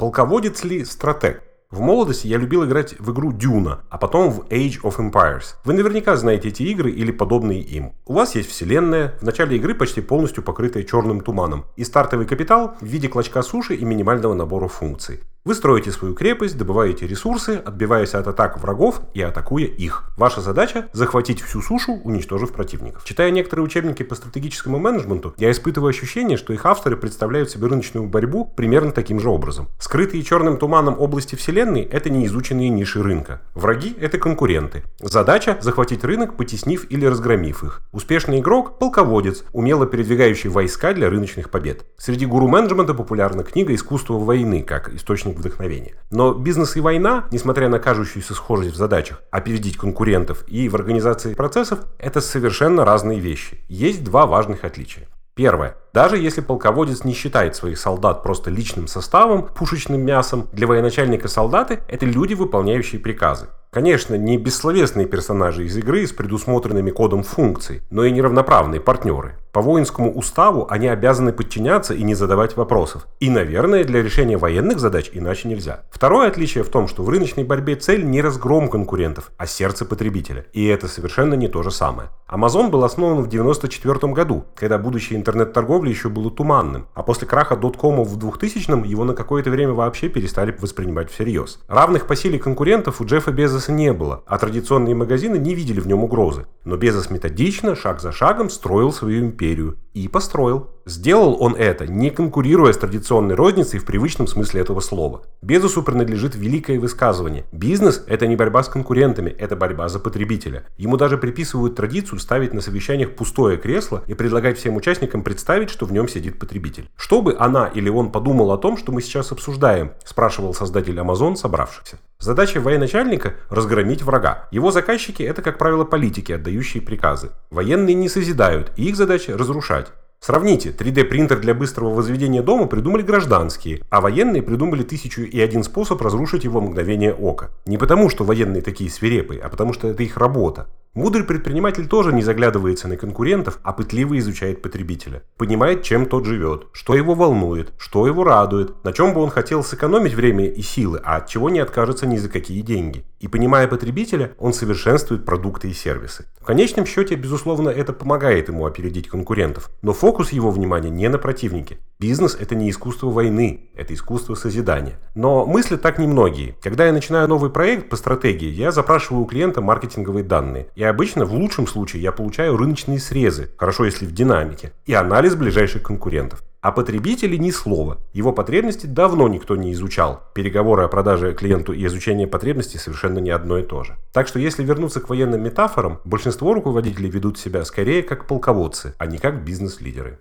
Полководец ли стратег? В молодости я любил играть в игру Дюна, а потом в Age of Empires. Вы наверняка знаете эти игры или подобные им. У вас есть вселенная, в начале игры почти полностью покрытая черным туманом, и стартовый капитал в виде клочка суши и минимального набора функций. Вы строите свою крепость, добываете ресурсы, отбиваясь от атак врагов и атакуя их. Ваша задача – захватить всю сушу, уничтожив противников. Читая некоторые учебники по стратегическому менеджменту, я испытываю ощущение, что их авторы представляют себе рыночную борьбу примерно таким же образом. Скрытые черным туманом области вселенной – это неизученные ниши рынка. Враги – это конкуренты. Задача – захватить рынок, потеснив или разгромив их. Успешный игрок – полководец, умело передвигающий войска для рыночных побед. Среди гуру менеджмента популярна книга «Искусство войны» как источник источник вдохновения. Но бизнес и война, несмотря на кажущуюся схожесть в задачах, опередить конкурентов и в организации процессов, это совершенно разные вещи. Есть два важных отличия. Первое. Даже если полководец не считает своих солдат просто личным составом, пушечным мясом, для военачальника солдаты – это люди, выполняющие приказы. Конечно, не бессловесные персонажи из игры с предусмотренными кодом функций, но и неравноправные партнеры. По воинскому уставу они обязаны подчиняться и не задавать вопросов. И, наверное, для решения военных задач иначе нельзя. Второе отличие в том, что в рыночной борьбе цель не разгром конкурентов, а сердце потребителя. И это совершенно не то же самое. Amazon был основан в 1994 году, когда будущее интернет-торговли еще было туманным, а после краха доткома в 2000-м его на какое-то время вообще перестали воспринимать всерьез. Равных по силе конкурентов у Джеффа Безоса Безоса не было, а традиционные магазины не видели в нем угрозы. Но Безос методично, шаг за шагом, строил свою империю. И построил. Сделал он это, не конкурируя с традиционной розницей в привычном смысле этого слова. Безосу принадлежит великое высказывание. Бизнес – это не борьба с конкурентами, это борьба за потребителя. Ему даже приписывают традицию ставить на совещаниях пустое кресло и предлагать всем участникам представить, что в нем сидит потребитель. Что бы она или он подумал о том, что мы сейчас обсуждаем, спрашивал создатель Amazon собравшихся. Задача военачальника – разгромить врага. Его заказчики – это, как правило, политики, отдающие приказы. Военные не созидают, и их задача – разрушать. Сравните, 3D-принтер для быстрого возведения дома придумали гражданские, а военные придумали тысячу и один способ разрушить его мгновение ока. Не потому, что военные такие свирепые, а потому что это их работа. Мудрый предприниматель тоже не заглядывается на конкурентов, а пытливо изучает потребителя. Понимает, чем тот живет, что его волнует, что его радует, на чем бы он хотел сэкономить время и силы, а от чего не откажется ни за какие деньги. И понимая потребителя, он совершенствует продукты и сервисы. В конечном счете, безусловно, это помогает ему опередить конкурентов. Но фокус его внимания не на противнике. Бизнес – это не искусство войны, это искусство созидания. Но мыслят так немногие. Когда я начинаю новый проект по стратегии, я запрашиваю у клиента маркетинговые данные. И обычно в лучшем случае я получаю рыночные срезы, хорошо если в динамике, и анализ ближайших конкурентов. А потребители ни слова. Его потребности давно никто не изучал. Переговоры о продаже клиенту и изучение потребностей совершенно не одно и то же. Так что если вернуться к военным метафорам, большинство руководителей ведут себя скорее как полководцы, а не как бизнес-лидеры.